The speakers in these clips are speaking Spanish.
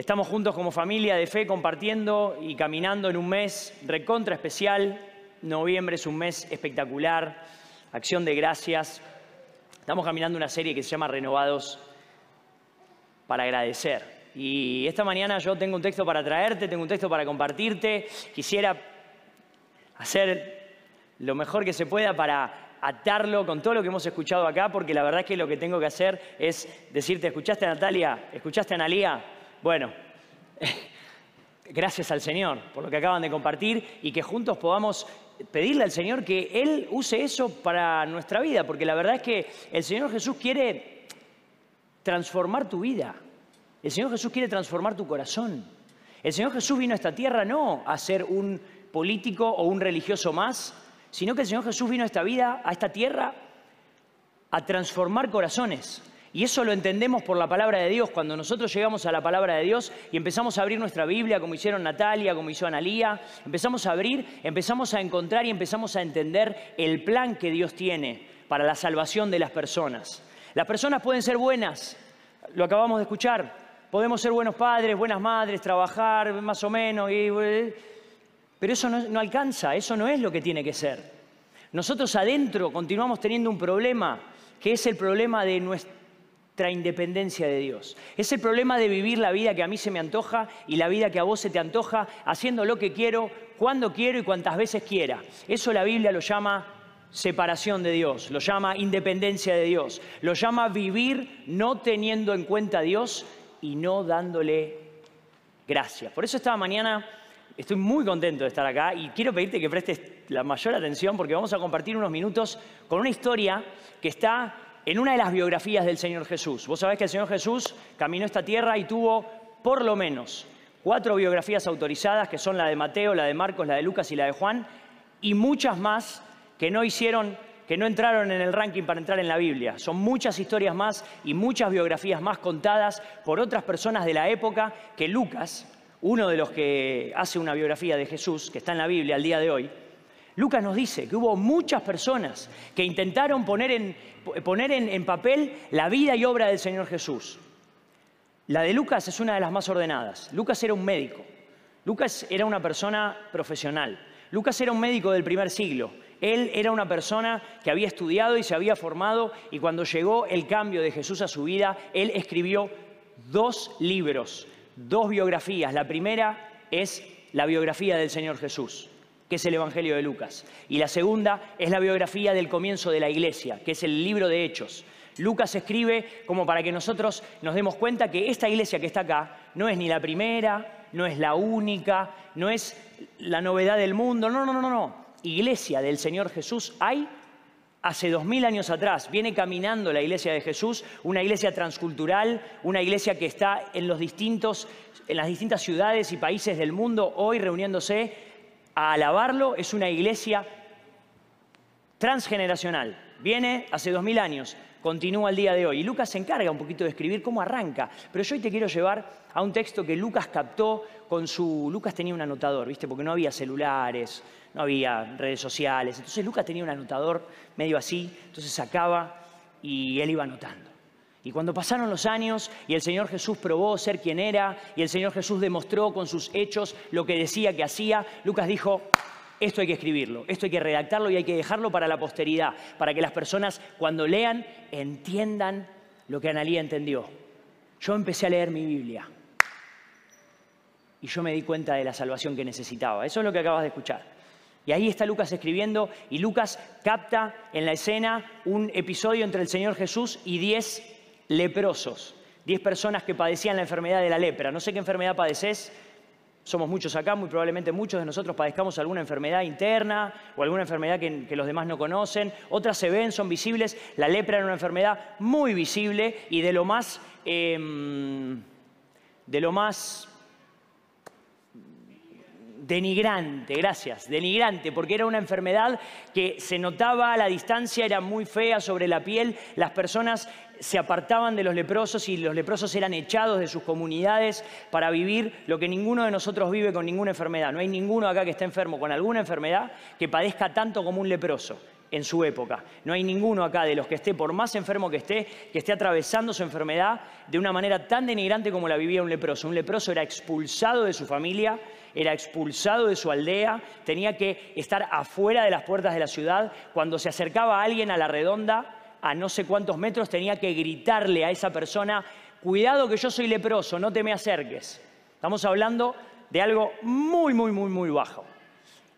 Estamos juntos como familia de fe compartiendo y caminando en un mes recontra especial. Noviembre es un mes espectacular, acción de gracias. Estamos caminando una serie que se llama Renovados para agradecer. Y esta mañana yo tengo un texto para traerte, tengo un texto para compartirte. Quisiera hacer lo mejor que se pueda para atarlo con todo lo que hemos escuchado acá, porque la verdad es que lo que tengo que hacer es decirte, ¿escuchaste a Natalia? ¿Escuchaste a Analía? Bueno, gracias al Señor por lo que acaban de compartir y que juntos podamos pedirle al Señor que Él use eso para nuestra vida, porque la verdad es que el Señor Jesús quiere transformar tu vida. El Señor Jesús quiere transformar tu corazón. El Señor Jesús vino a esta tierra no a ser un político o un religioso más, sino que el Señor Jesús vino a esta vida, a esta tierra, a transformar corazones. Y eso lo entendemos por la palabra de Dios. Cuando nosotros llegamos a la palabra de Dios y empezamos a abrir nuestra Biblia, como hicieron Natalia, como hizo Analía, empezamos a abrir, empezamos a encontrar y empezamos a entender el plan que Dios tiene para la salvación de las personas. Las personas pueden ser buenas, lo acabamos de escuchar. Podemos ser buenos padres, buenas madres, trabajar más o menos, pero eso no, no alcanza, eso no es lo que tiene que ser. Nosotros adentro continuamos teniendo un problema, que es el problema de nuestra independencia de Dios. Es el problema de vivir la vida que a mí se me antoja y la vida que a vos se te antoja, haciendo lo que quiero, cuando quiero y cuantas veces quiera. Eso la Biblia lo llama separación de Dios, lo llama independencia de Dios, lo llama vivir no teniendo en cuenta a Dios y no dándole gracias. Por eso esta mañana estoy muy contento de estar acá y quiero pedirte que prestes la mayor atención porque vamos a compartir unos minutos con una historia que está en una de las biografías del Señor Jesús. Vos sabés que el Señor Jesús caminó esta tierra y tuvo por lo menos cuatro biografías autorizadas, que son la de Mateo, la de Marcos, la de Lucas y la de Juan, y muchas más que no hicieron, que no entraron en el ranking para entrar en la Biblia. Son muchas historias más y muchas biografías más contadas por otras personas de la época que Lucas, uno de los que hace una biografía de Jesús, que está en la Biblia al día de hoy, Lucas nos dice que hubo muchas personas que intentaron poner, en, papel la vida y obra del Señor Jesús. La de Lucas es una de las más ordenadas. Lucas era un médico. Lucas era una persona profesional. Lucas era un médico del primer siglo. Él era una persona que había estudiado y se había formado y cuando llegó el cambio de Jesús a su vida, él escribió dos libros, dos biografías. La primera es la biografía del Señor Jesús que es el Evangelio de Lucas. Y la segunda es la biografía del comienzo de la iglesia, que es el libro de Hechos. Lucas escribe como para que nosotros nos demos cuenta que esta iglesia que está acá no es ni la primera, no es la única, no es la novedad del mundo, no, no, no, no. Iglesia del Señor Jesús hay hace dos mil años atrás. Viene caminando la iglesia de Jesús, una iglesia transcultural, una iglesia que está en, los distintos, en las distintas ciudades y países del mundo hoy reuniéndose a alabarlo, es una iglesia transgeneracional. Viene hace dos mil años, continúa el día de hoy. Y Lucas se encarga un poquito de escribir cómo arranca. Pero yo hoy te quiero llevar a un texto que Lucas captó con su... Lucas tenía un anotador, ¿viste? Porque no había celulares, no había redes sociales. Entonces Lucas tenía un anotador medio así, entonces sacaba y él iba anotando. Y cuando pasaron los años y el Señor Jesús probó ser quien era y el Señor Jesús demostró con sus hechos lo que decía que hacía, Lucas dijo, esto hay que escribirlo, esto hay que redactarlo y hay que dejarlo para la posteridad, para que las personas cuando lean entiendan lo que Analía entendió. Yo empecé a leer mi Biblia y yo me di cuenta de la salvación que necesitaba. Eso es lo que acabas de escuchar. Y ahí está Lucas escribiendo y Lucas capta en la escena un episodio entre el Señor Jesús y diez leprosos, diez personas que padecían la enfermedad de la lepra. No sé qué enfermedad padeces, somos muchos acá, muy probablemente muchos de nosotros padezcamos alguna enfermedad interna o alguna enfermedad que, los demás no conocen. Otras se ven, son visibles. La lepra era una enfermedad muy visible y de lo más, em, de lo más denigrante, gracias, denigrante, porque era una enfermedad que se notaba a la distancia, era muy fea sobre la piel, las personas se apartaban de los leprosos y los leprosos eran echados de sus comunidades para vivir lo que ninguno de nosotros vive con ninguna enfermedad. No hay ninguno acá que esté enfermo con alguna enfermedad que padezca tanto como un leproso. en su época. No hay ninguno acá de los que esté, por más enfermo que esté, que esté atravesando su enfermedad de una manera tan denigrante como la vivía un leproso. Un leproso era expulsado de su familia, era expulsado de su aldea, tenía que estar afuera de las puertas de la ciudad. Cuando se acercaba alguien a la redonda, a no sé cuántos metros, tenía que gritarle a esa persona, cuidado que yo soy leproso, no te me acerques. Estamos hablando de algo muy, muy, muy, muy bajo.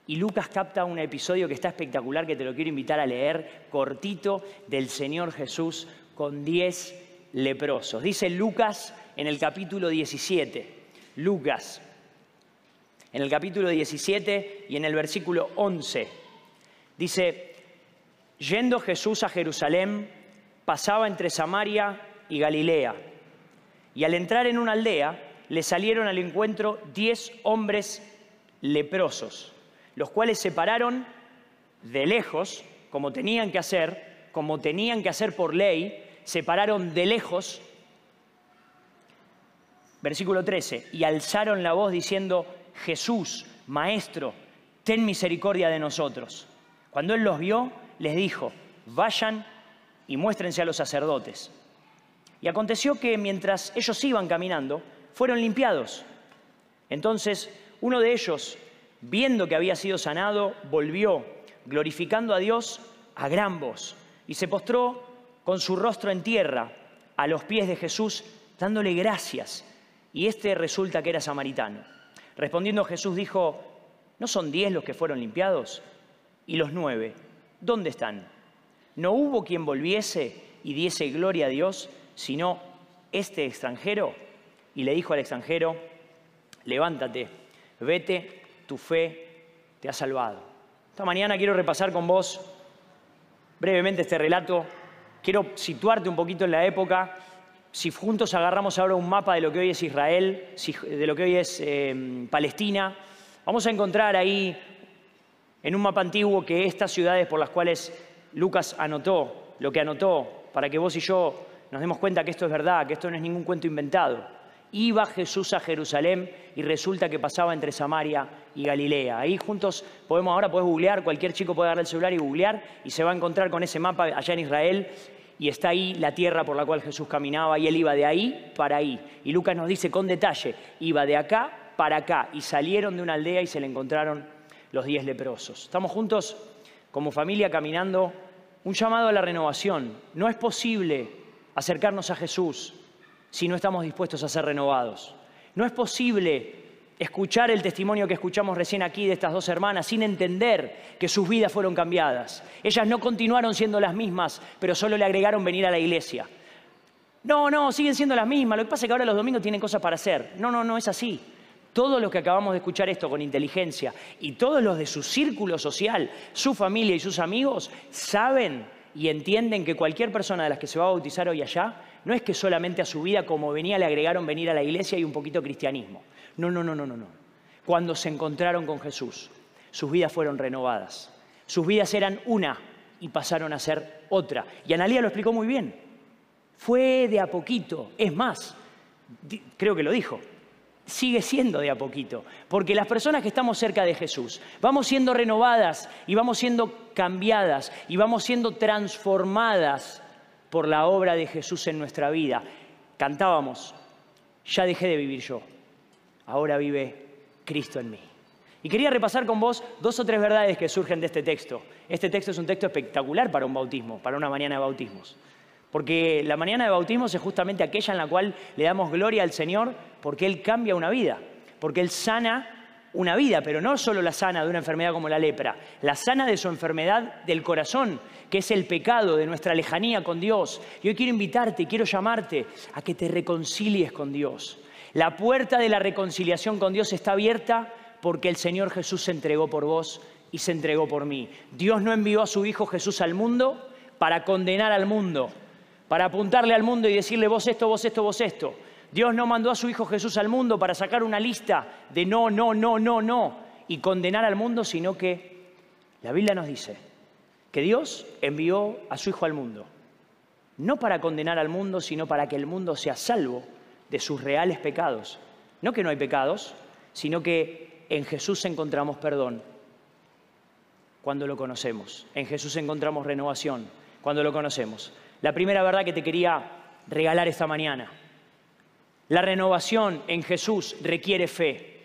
Y Lucas capta un episodio que está espectacular, que te lo quiero invitar a leer, cortito, del Señor Jesús con diez leprosos. Dice Lucas en el capítulo 17. Lucas, en el capítulo 17 y en el versículo 11. Dice, yendo Jesús a Jerusalén, pasaba entre Samaria y Galilea. Y al entrar en una aldea, le salieron al encuentro diez hombres leprosos los cuales se pararon de lejos, como tenían que hacer, como tenían que hacer por ley, se pararon de lejos, versículo 13, y alzaron la voz diciendo, Jesús, Maestro, ten misericordia de nosotros. Cuando él los vio, les dijo, vayan y muéstrense a los sacerdotes. Y aconteció que mientras ellos iban caminando, fueron limpiados. Entonces uno de ellos, viendo que había sido sanado, volvió, glorificando a Dios a gran voz, y se postró con su rostro en tierra a los pies de Jesús, dándole gracias. Y este resulta que era samaritano. Respondiendo Jesús dijo, ¿no son diez los que fueron limpiados? ¿Y los nueve? ¿Dónde están? No hubo quien volviese y diese gloria a Dios, sino este extranjero. Y le dijo al extranjero, levántate, vete tu fe te ha salvado. Esta mañana quiero repasar con vos brevemente este relato. Quiero situarte un poquito en la época. Si juntos agarramos ahora un mapa de lo que hoy es Israel, de lo que hoy es eh, Palestina, vamos a encontrar ahí en un mapa antiguo que estas ciudades por las cuales Lucas anotó, lo que anotó, para que vos y yo nos demos cuenta que esto es verdad, que esto no es ningún cuento inventado. Iba Jesús a Jerusalén y resulta que pasaba entre Samaria y Galilea. Ahí juntos podemos, ahora puedes googlear, cualquier chico puede agarrar el celular y googlear y se va a encontrar con ese mapa allá en Israel y está ahí la tierra por la cual Jesús caminaba y él iba de ahí para ahí. Y Lucas nos dice con detalle, iba de acá para acá y salieron de una aldea y se le encontraron los diez leprosos. Estamos juntos como familia caminando, un llamado a la renovación. No es posible acercarnos a Jesús si no estamos dispuestos a ser renovados. No es posible escuchar el testimonio que escuchamos recién aquí de estas dos hermanas sin entender que sus vidas fueron cambiadas. Ellas no continuaron siendo las mismas, pero solo le agregaron venir a la iglesia. No, no, siguen siendo las mismas. Lo que pasa es que ahora los domingos tienen cosas para hacer. No, no, no es así. Todos los que acabamos de escuchar esto con inteligencia y todos los de su círculo social, su familia y sus amigos, saben y entienden que cualquier persona de las que se va a bautizar hoy allá no es que solamente a su vida como venía le agregaron venir a la iglesia y un poquito cristianismo. No, no, no, no, no, no. Cuando se encontraron con Jesús, sus vidas fueron renovadas. Sus vidas eran una y pasaron a ser otra. Y Analía lo explicó muy bien. Fue de a poquito. Es más, creo que lo dijo, sigue siendo de a poquito, porque las personas que estamos cerca de Jesús vamos siendo renovadas y vamos siendo cambiadas y vamos siendo transformadas por la obra de Jesús en nuestra vida. Cantábamos, ya dejé de vivir yo, ahora vive Cristo en mí. Y quería repasar con vos dos o tres verdades que surgen de este texto. Este texto es un texto espectacular para un bautismo, para una mañana de bautismos. Porque la mañana de bautismos es justamente aquella en la cual le damos gloria al Señor porque Él cambia una vida, porque Él sana una vida, pero no solo la sana de una enfermedad como la lepra, la sana de su enfermedad del corazón, que es el pecado de nuestra lejanía con Dios. Y hoy quiero invitarte, quiero llamarte a que te reconcilies con Dios. La puerta de la reconciliación con Dios está abierta porque el Señor Jesús se entregó por vos y se entregó por mí. Dios no envió a su Hijo Jesús al mundo para condenar al mundo, para apuntarle al mundo y decirle vos esto, vos esto, vos esto. Dios no mandó a su Hijo Jesús al mundo para sacar una lista de no, no, no, no, no y condenar al mundo, sino que la Biblia nos dice que Dios envió a su Hijo al mundo, no para condenar al mundo, sino para que el mundo sea salvo de sus reales pecados. No que no hay pecados, sino que en Jesús encontramos perdón. Cuando lo conocemos. En Jesús encontramos renovación, cuando lo conocemos. La primera verdad que te quería regalar esta mañana. La renovación en Jesús requiere fe.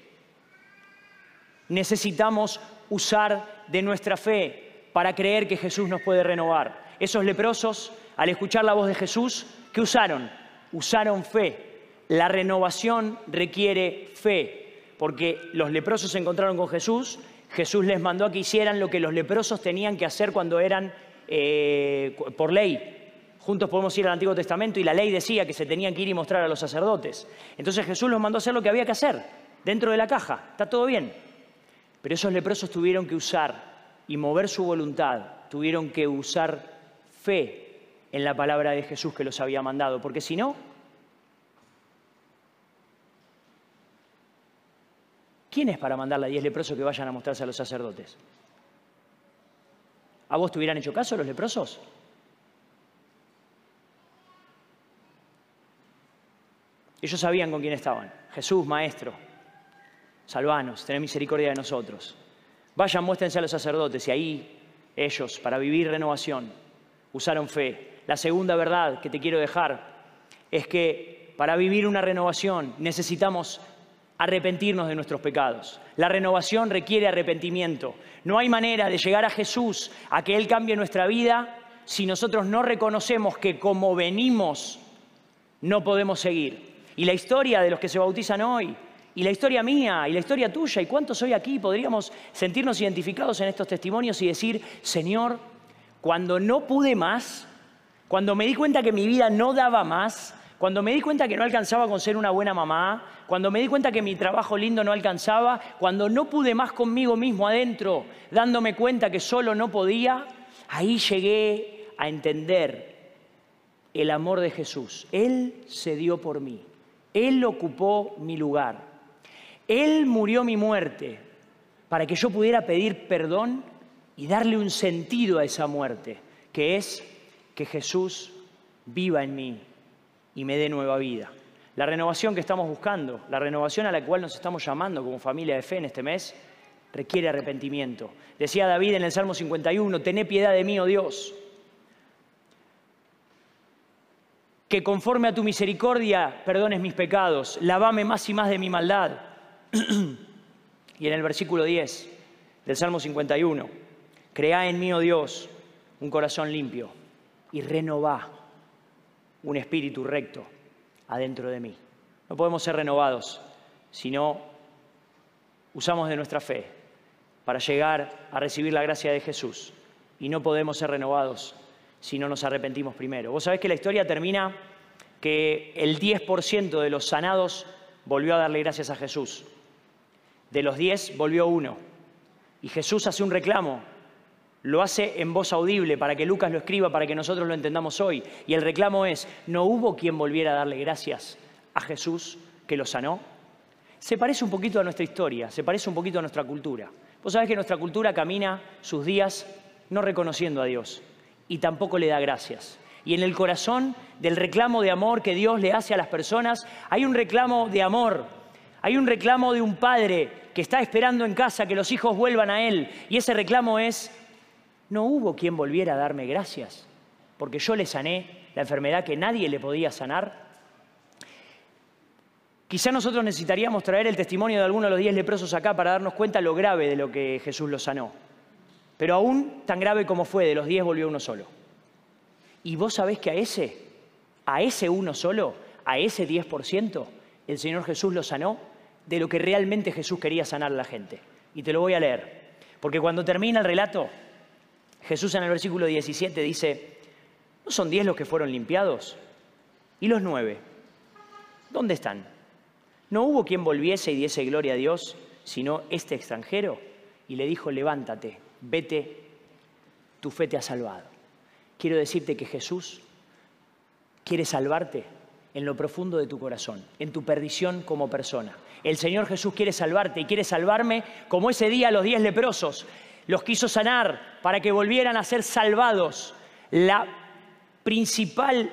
Necesitamos usar de nuestra fe para creer que Jesús nos puede renovar. Esos leprosos, al escuchar la voz de Jesús, ¿qué usaron? Usaron fe. La renovación requiere fe, porque los leprosos se encontraron con Jesús, Jesús les mandó a que hicieran lo que los leprosos tenían que hacer cuando eran eh, por ley. Juntos podemos ir al Antiguo Testamento y la ley decía que se tenían que ir y mostrar a los sacerdotes. Entonces Jesús los mandó a hacer lo que había que hacer, dentro de la caja. Está todo bien. Pero esos leprosos tuvieron que usar y mover su voluntad, tuvieron que usar fe en la palabra de Jesús que los había mandado, porque si no, ¿quién es para mandarle a diez leprosos que vayan a mostrarse a los sacerdotes? ¿A vos te hubieran hecho caso los leprosos? Ellos sabían con quién estaban. Jesús, Maestro, salvanos, tened misericordia de nosotros. Vayan, muéstrense a los sacerdotes y ahí ellos, para vivir renovación, usaron fe. La segunda verdad que te quiero dejar es que para vivir una renovación necesitamos arrepentirnos de nuestros pecados. La renovación requiere arrepentimiento. No hay manera de llegar a Jesús, a que Él cambie nuestra vida, si nosotros no reconocemos que como venimos no podemos seguir. Y la historia de los que se bautizan hoy y la historia mía y la historia tuya y cuántos hoy aquí podríamos sentirnos identificados en estos testimonios y decir, Señor, cuando no pude más, cuando me di cuenta que mi vida no daba más, cuando me di cuenta que no alcanzaba con ser una buena mamá, cuando me di cuenta que mi trabajo lindo no alcanzaba, cuando no pude más conmigo mismo adentro, dándome cuenta que solo no podía, ahí llegué a entender el amor de Jesús. Él se dio por mí, Él ocupó mi lugar. Él murió mi muerte para que yo pudiera pedir perdón y darle un sentido a esa muerte, que es que Jesús viva en mí y me dé nueva vida. La renovación que estamos buscando, la renovación a la cual nos estamos llamando como familia de fe en este mes, requiere arrepentimiento. Decía David en el Salmo 51, tené piedad de mí, oh Dios, que conforme a tu misericordia perdones mis pecados, lavame más y más de mi maldad y en el versículo 10 del Salmo 51, crea en mí, oh Dios, un corazón limpio y renová un espíritu recto adentro de mí. No podemos ser renovados si no usamos de nuestra fe para llegar a recibir la gracia de Jesús. Y no podemos ser renovados si no nos arrepentimos primero. Vos sabés que la historia termina que el 10% de los sanados volvió a darle gracias a Jesús. De los diez volvió uno. Y Jesús hace un reclamo. Lo hace en voz audible para que Lucas lo escriba, para que nosotros lo entendamos hoy. Y el reclamo es, ¿no hubo quien volviera a darle gracias a Jesús que lo sanó? Se parece un poquito a nuestra historia, se parece un poquito a nuestra cultura. Vos sabés que nuestra cultura camina sus días no reconociendo a Dios y tampoco le da gracias. Y en el corazón del reclamo de amor que Dios le hace a las personas, hay un reclamo de amor hay un reclamo de un padre que está esperando en casa que los hijos vuelvan a él. Y ese reclamo es, no hubo quien volviera a darme gracias, porque yo le sané la enfermedad que nadie le podía sanar. Quizá nosotros necesitaríamos traer el testimonio de alguno de los diez leprosos acá para darnos cuenta lo grave de lo que Jesús los sanó. Pero aún tan grave como fue, de los diez volvió uno solo. Y vos sabés que a ese, a ese uno solo, a ese 10%, el Señor Jesús lo sanó de lo que realmente Jesús quería sanar a la gente. Y te lo voy a leer. Porque cuando termina el relato, Jesús en el versículo 17 dice, ¿no son diez los que fueron limpiados? ¿Y los nueve? ¿Dónde están? ¿No hubo quien volviese y diese gloria a Dios, sino este extranjero? Y le dijo, levántate, vete, tu fe te ha salvado. Quiero decirte que Jesús quiere salvarte en lo profundo de tu corazón, en tu perdición como persona. El Señor Jesús quiere salvarte y quiere salvarme como ese día los diez leprosos. Los quiso sanar para que volvieran a ser salvados. La principal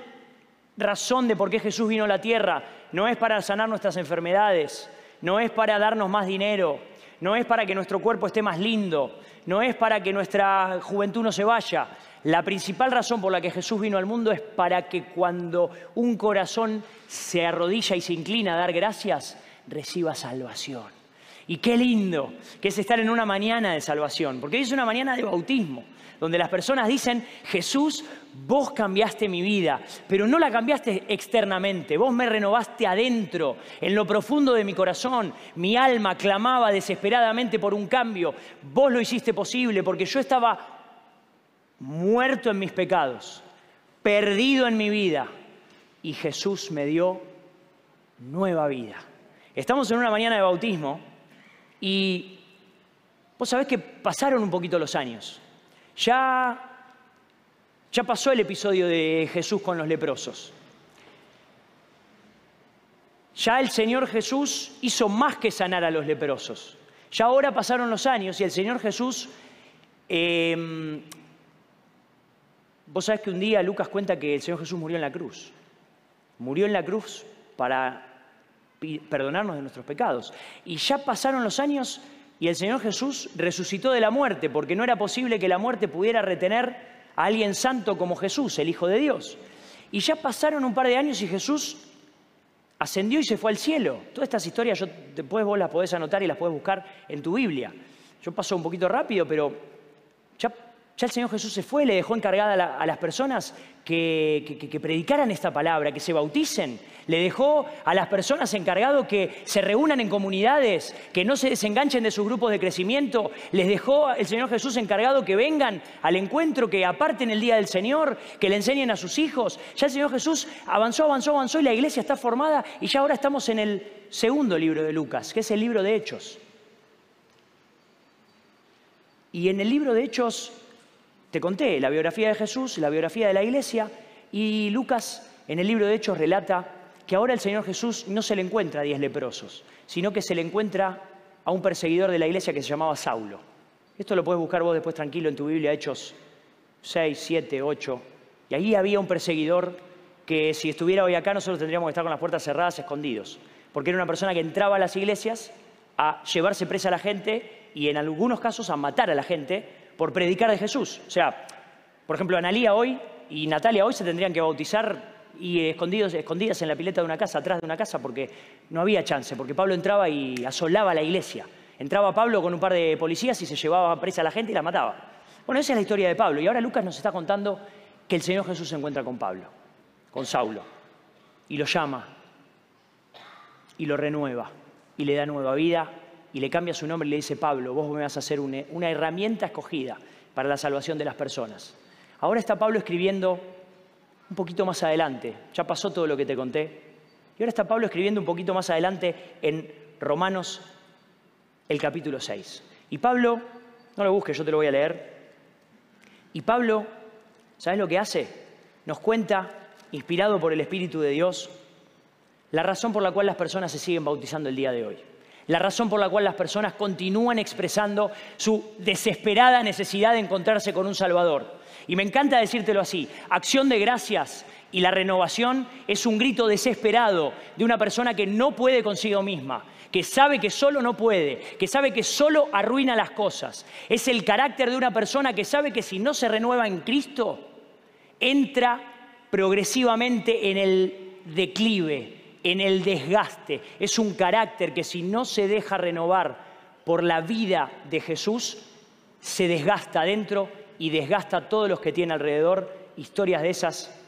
razón de por qué Jesús vino a la tierra no es para sanar nuestras enfermedades, no es para darnos más dinero, no es para que nuestro cuerpo esté más lindo, no es para que nuestra juventud no se vaya. La principal razón por la que Jesús vino al mundo es para que cuando un corazón se arrodilla y se inclina a dar gracias, reciba salvación. Y qué lindo que es estar en una mañana de salvación, porque es una mañana de bautismo, donde las personas dicen, Jesús, vos cambiaste mi vida, pero no la cambiaste externamente, vos me renovaste adentro, en lo profundo de mi corazón, mi alma clamaba desesperadamente por un cambio, vos lo hiciste posible, porque yo estaba muerto en mis pecados, perdido en mi vida, y Jesús me dio nueva vida. Estamos en una mañana de bautismo y vos sabés que pasaron un poquito los años. Ya, ya pasó el episodio de Jesús con los leprosos. Ya el Señor Jesús hizo más que sanar a los leprosos. Ya ahora pasaron los años y el Señor Jesús em, Vos sabés que un día Lucas cuenta que el Señor Jesús murió en la cruz. Murió en la cruz para perdonarnos de nuestros pecados. Y ya pasaron los años y el Señor Jesús resucitó de la muerte, porque no era posible que la muerte pudiera retener a alguien santo como Jesús, el Hijo de Dios. Y ya pasaron un par de años y Jesús ascendió y se fue al cielo. Todas estas historias yo, después vos las podés anotar y las podés buscar en tu Biblia. Yo paso un poquito rápido, pero ya ya el Señor Jesús se fue, le dejó encargada a, las personas que, predicaran esta palabra, que se bauticen. Le dejó a las personas encargado que se reúnan en comunidades, que no se desenganchen de sus grupos de crecimiento. Les dejó el Señor Jesús encargado que vengan al encuentro, que aparten el día del Señor, que le enseñen a sus hijos. Ya el Señor Jesús avanzó, avanzó, avanzó y la iglesia está formada y ya ahora estamos en el segundo libro de Lucas, que es el libro de Hechos. Y en el libro de Hechos te conté la biografía de Jesús, la biografía de la iglesia, y Lucas en el libro de Hechos relata que ahora el Señor Jesús no se le encuentra a diez leprosos, sino que se le encuentra a un perseguidor de la iglesia que se llamaba Saulo. Esto lo puedes buscar vos después tranquilo en tu Biblia, Hechos 6, 7, 8. Y ahí había un perseguidor que si estuviera hoy acá nosotros tendríamos que estar con las puertas cerradas, escondidos, porque era una persona que entraba a las iglesias a llevarse presa a la gente y en algunos casos a matar a la gente por predicar de Jesús. O sea, por ejemplo, Analía hoy y Natalia hoy se tendrían que bautizar y escondidos, escondidas en la pileta de una casa, atrás de una casa, porque no había chance, porque Pablo entraba y asolaba la iglesia. Entraba Pablo con un par de policías y se llevaba presa a la gente y la mataba. Bueno, esa es la historia de Pablo. Y ahora Lucas nos está contando que el Señor Jesús se encuentra con Pablo, con Saulo, y lo llama, y lo renueva, y le da nueva vida, y le cambia su nombre y le dice, Pablo, vos me vas a hacer una, herramienta escogida para la salvación de las personas. Ahora está Pablo escribiendo un poquito más adelante, ya pasó todo lo que te conté, y ahora está Pablo escribiendo un poquito más adelante en Romanos el capítulo 6. Y Pablo, no lo busques, yo te lo voy a leer. Y Pablo, ¿sabes lo que hace? Nos cuenta, inspirado por el Espíritu de Dios, la razón por la cual las personas se siguen bautizando el día de hoy la razón por la cual las personas continúan expresando su desesperada necesidad de encontrarse con un Salvador. Y me encanta decírtelo así, acción de gracias y la renovación es un grito desesperado de una persona que no puede consigo misma, que sabe que solo no puede, que sabe que solo arruina las cosas. Es el carácter de una persona que sabe que si no se renueva en Cristo, entra progresivamente en el declive, en el desgaste. Es un carácter que si no se deja renovar por la vida de Jesús, se desgasta adentro y desgasta a todos los que tiene alrededor. Historias de esas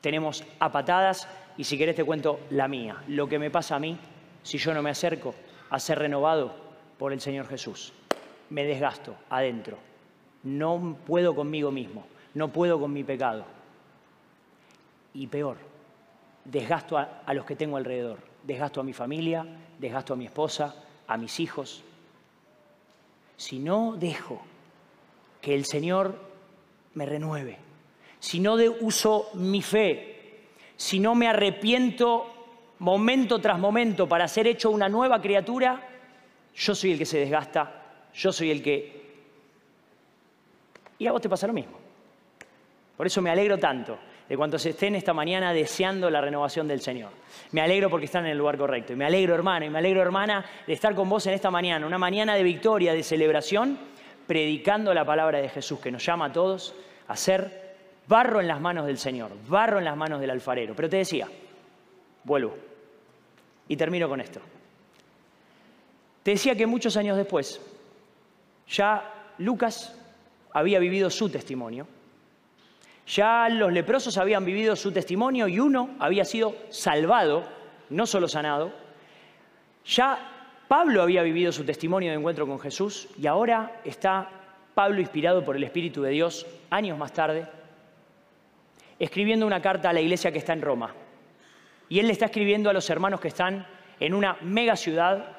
tenemos a patadas y si querés te cuento la mía, lo que me pasa a mí si yo no me acerco a ser renovado por el Señor Jesús. Me desgasto adentro. No puedo conmigo mismo, no puedo con mi pecado. Y peor, desgasto a, los que tengo alrededor, desgasto a mi familia, desgasto a mi esposa, a mis hijos. Si no dejo que el Señor me renueve, si no uso mi fe, si no me arrepiento momento tras momento para ser hecho una nueva criatura, yo soy el que se desgasta, yo soy el que... Y a vos te pasa lo mismo. Por eso me alegro tanto de cuantos estén esta mañana deseando la renovación del Señor. Me alegro porque están en el lugar correcto. Y me alegro, hermano, y me alegro, hermana, de estar con vos en esta mañana, una mañana de victoria, de celebración, predicando la palabra de Jesús que nos llama a todos a ser barro en las manos del Señor, barro en las manos del alfarero. Pero te decía, vuelvo y termino con esto. Te decía que muchos años después, ya Lucas había vivido su testimonio. Ya los leprosos habían vivido su testimonio y uno había sido salvado, no solo sanado. Ya Pablo había vivido su testimonio de encuentro con Jesús y ahora está Pablo inspirado por el Espíritu de Dios años más tarde, escribiendo una carta a la iglesia que está en Roma. Y él le está escribiendo a los hermanos que están en una mega ciudad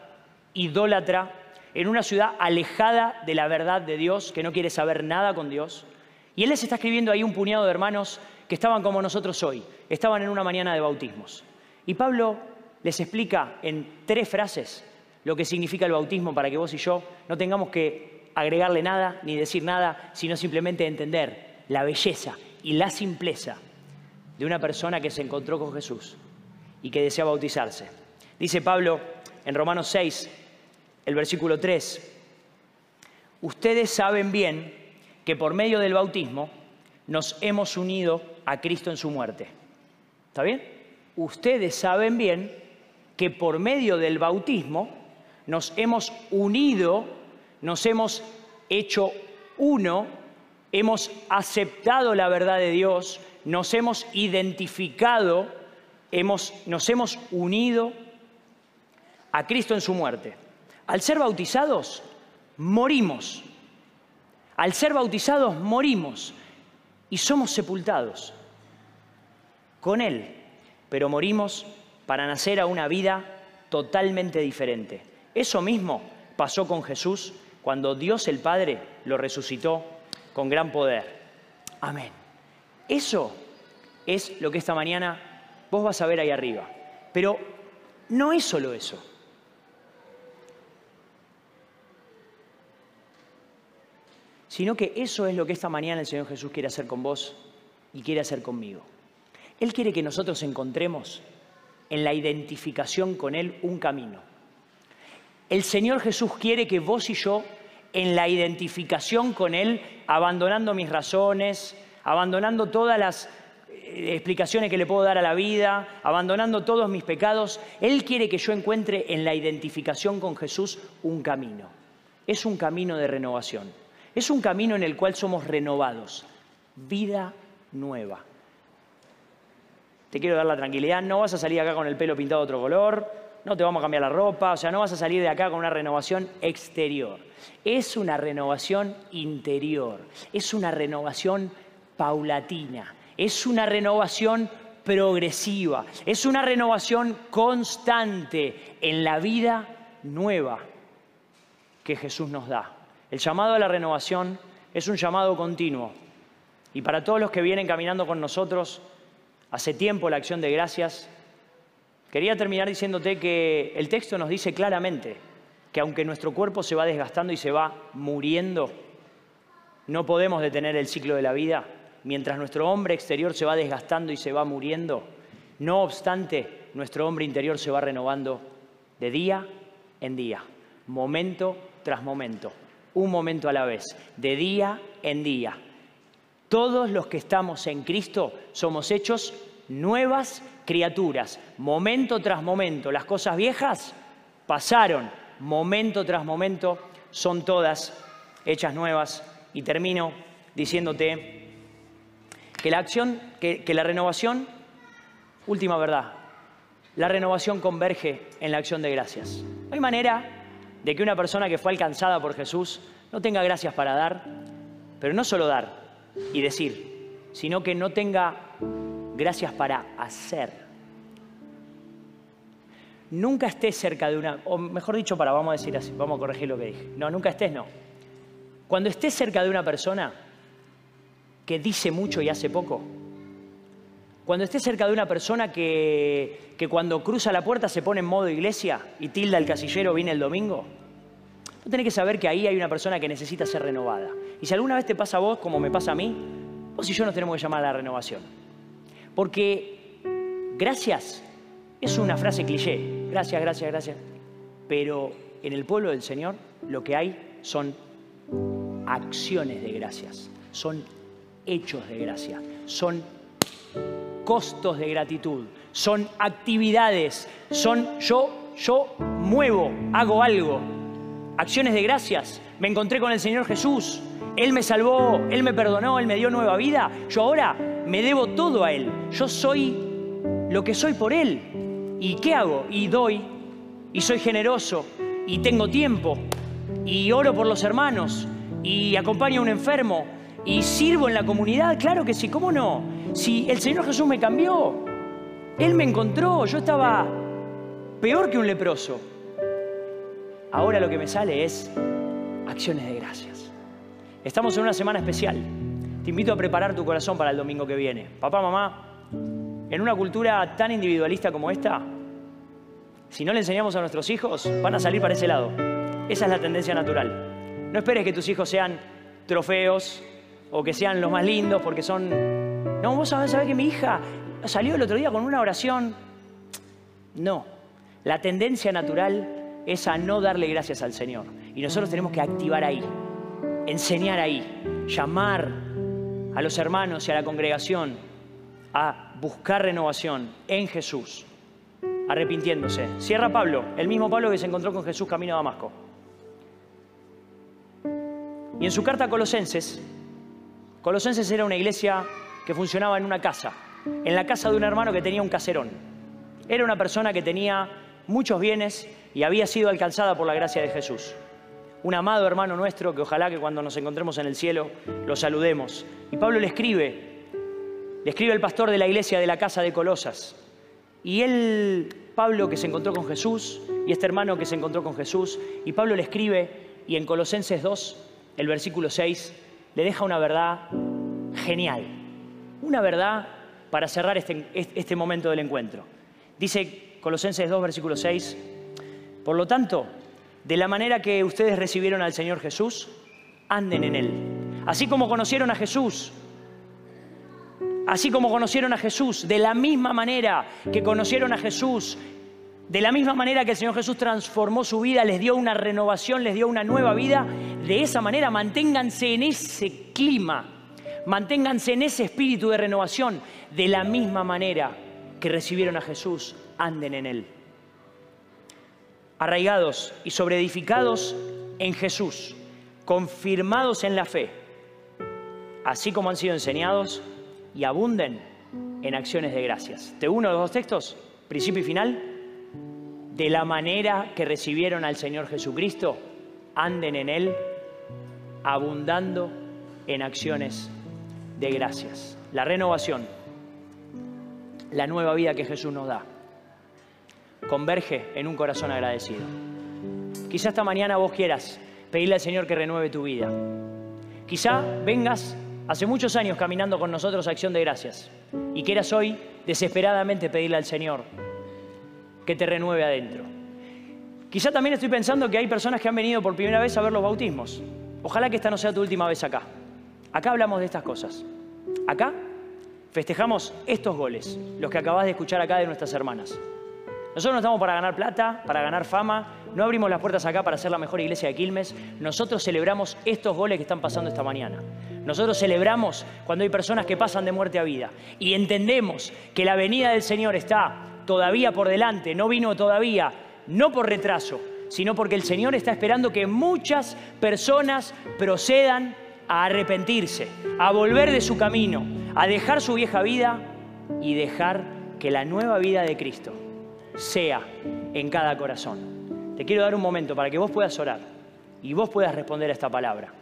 idólatra en una ciudad alejada de la verdad de Dios, que no quiere saber nada con Dios. Y Él les está escribiendo ahí un puñado de hermanos que estaban como nosotros hoy, estaban en una mañana de bautismos. Y Pablo les explica en tres frases lo que significa el bautismo para que vos y yo no tengamos que agregarle nada ni decir nada, sino simplemente entender la belleza y la simpleza de una persona que se encontró con Jesús y que desea bautizarse. Dice Pablo en Romanos 6, el versículo 3. Ustedes saben bien que por medio del bautismo nos hemos unido a Cristo en su muerte. ¿Está bien? Ustedes saben bien que por medio del bautismo nos hemos unido, nos hemos hecho uno, hemos aceptado la verdad de Dios, nos hemos identificado, hemos, nos hemos unido a Cristo en su muerte. Al ser bautizados, morimos. Al ser bautizados, morimos y somos sepultados con Él, pero morimos para nacer a una vida totalmente diferente. Eso mismo pasó con Jesús cuando Dios el Padre lo resucitó con gran poder. Amén. Eso es lo que esta mañana vos vas a ver ahí arriba. Pero no es solo eso. Sino que eso es lo que esta mañana el Señor Jesús quiere hacer con vos y quiere hacer conmigo. Él quiere que nosotros encontremos en la identificación con Él un camino. El Señor Jesús quiere que vos y yo, en la identificación con Él, abandonando mis razones, abandonando todas las eh, explicaciones que le puedo dar a la vida, abandonando todos mis pecados, Él quiere que yo encuentre en la identificación con Jesús un camino. Es un camino de renovación. Es un camino en el cual somos renovados. Vida nueva. Te quiero dar la tranquilidad, no vas a salir acá con el pelo pintado de otro color, no te vamos a cambiar la ropa, o sea, no vas a salir de acá con una renovación exterior. Es una renovación interior, es una renovación paulatina, es una renovación progresiva, es una renovación constante en la vida nueva que Jesús nos da. El llamado a la renovación es un llamado continuo. Y para todos los que vienen caminando con nosotros hace tiempo la acción de gracias, quería terminar diciéndote que el texto nos dice claramente que aunque nuestro cuerpo se va desgastando y se va muriendo, no podemos detener el ciclo de la vida. Mientras nuestro hombre exterior se va desgastando y se va muriendo, no obstante, nuestro hombre interior se va renovando de día en día, momento tras momento un momento a la vez, de día en día. Todos los que estamos en Cristo somos hechos nuevas criaturas, momento tras momento. Las cosas viejas pasaron, momento tras momento son todas hechas nuevas. Y termino diciéndote que la acción, que, la renovación, última verdad, la renovación converge en la acción de gracias. No hay manera de que una persona que fue alcanzada por Jesús no tenga gracias para dar, pero no solo dar y decir, sino que no tenga gracias para hacer. Nunca estés cerca de una, o mejor dicho, para, vamos a decir así, vamos a corregir lo que dije. No, nunca estés, no. Cuando estés cerca de una persona que dice mucho y hace poco, cuando estés cerca de una persona que, cuando cruza la puerta se pone en modo iglesia y tilda el casillero, viene el domingo, tú tenés que saber que ahí hay una persona que necesita ser renovada. Y si alguna vez te pasa a vos, como me pasa a mí, vos y yo nos tenemos que llamar a la renovación. Porque gracias es una frase cliché, gracias, gracias, gracias. Pero en el pueblo del Señor lo que hay son acciones de gracias, son hechos de gracia, son costos de gratitud, son actividades, son yo, yo muevo, hago algo, acciones de gracias. Me encontré con el Señor Jesús, Él me salvó, Él me perdonó, Él me dio nueva vida. Yo ahora me debo todo a Él. Yo soy lo que soy por Él. ¿Y qué hago? Y doy, y soy generoso, y tengo tiempo, y oro por los hermanos, y acompaño a un enfermo, y sirvo en la comunidad. Claro que sí, ¿cómo no? Si el Señor Jesús me cambió, Él me encontró, yo estaba peor que un leproso. Ahora lo que me sale es acciones de gracias. Estamos en una semana especial. Te invito a preparar tu corazón para el domingo que viene. Papá, mamá, en una cultura tan individualista como esta, si no le enseñamos a nuestros hijos, van a salir para ese lado. Esa es la tendencia natural. No esperes que tus hijos sean trofeos o que sean los más lindos porque son... No, vos sabés, sabés que mi hija salió el otro día con una oración. No, la tendencia natural es a no darle gracias al Señor. Y nosotros tenemos que activar ahí, enseñar ahí, llamar a los hermanos y a la congregación a buscar renovación en Jesús, arrepintiéndose. Cierra Pablo, el mismo Pablo que se encontró con Jesús camino a Damasco. Y en su carta a Colosenses, Colosenses era una iglesia que funcionaba en una casa, en la casa de un hermano que tenía un caserón. Era una persona que tenía muchos bienes y había sido alcanzada por la gracia de Jesús. Un amado hermano nuestro que ojalá que cuando nos encontremos en el cielo lo saludemos. Y Pablo le escribe, le escribe el pastor de la iglesia de la casa de Colosas. Y él, Pablo que se encontró con Jesús, y este hermano que se encontró con Jesús, y Pablo le escribe, y en Colosenses 2, el versículo 6, le deja una verdad genial, una verdad para cerrar este, este momento del encuentro. Dice Colosenses 2, versículo 6, por lo tanto, de la manera que ustedes recibieron al Señor Jesús, anden en Él. Así como conocieron a Jesús, así como conocieron a Jesús, de la misma manera que conocieron a Jesús, de la misma manera que el Señor Jesús transformó su vida, les dio una renovación, les dio una nueva vida, de esa manera manténganse en ese clima, manténganse en ese espíritu de renovación, de la misma manera que recibieron a Jesús, anden en Él. Arraigados y sobreedificados en Jesús, confirmados en la fe, así como han sido enseñados, y abunden en acciones de gracias. ¿Te uno los dos textos? Principio y final. De la manera que recibieron al Señor Jesucristo, anden en Él, abundando en acciones de gracias. La renovación, la nueva vida que Jesús nos da, converge en un corazón agradecido. Quizá esta mañana vos quieras pedirle al Señor que renueve tu vida. Quizá vengas hace muchos años caminando con nosotros Acción de Gracias y quieras hoy desesperadamente pedirle al Señor que te renueve adentro. Quizá también estoy pensando que hay personas que han venido por primera vez a ver los bautismos. Ojalá que esta no sea tu última vez acá. Acá hablamos de estas cosas. Acá festejamos estos goles, los que acabas de escuchar acá de nuestras hermanas. Nosotros no estamos para ganar plata, para ganar fama, no abrimos las puertas acá para ser la mejor iglesia de Quilmes. Nosotros celebramos estos goles que están pasando esta mañana. Nosotros celebramos cuando hay personas que pasan de muerte a vida y entendemos que la venida del Señor está todavía por delante, no vino todavía, no por retraso, sino porque el Señor está esperando que muchas personas procedan a arrepentirse, a volver de su camino, a dejar su vieja vida y dejar que la nueva vida de Cristo sea en cada corazón. Te quiero dar un momento para que vos puedas orar y vos puedas responder a esta palabra.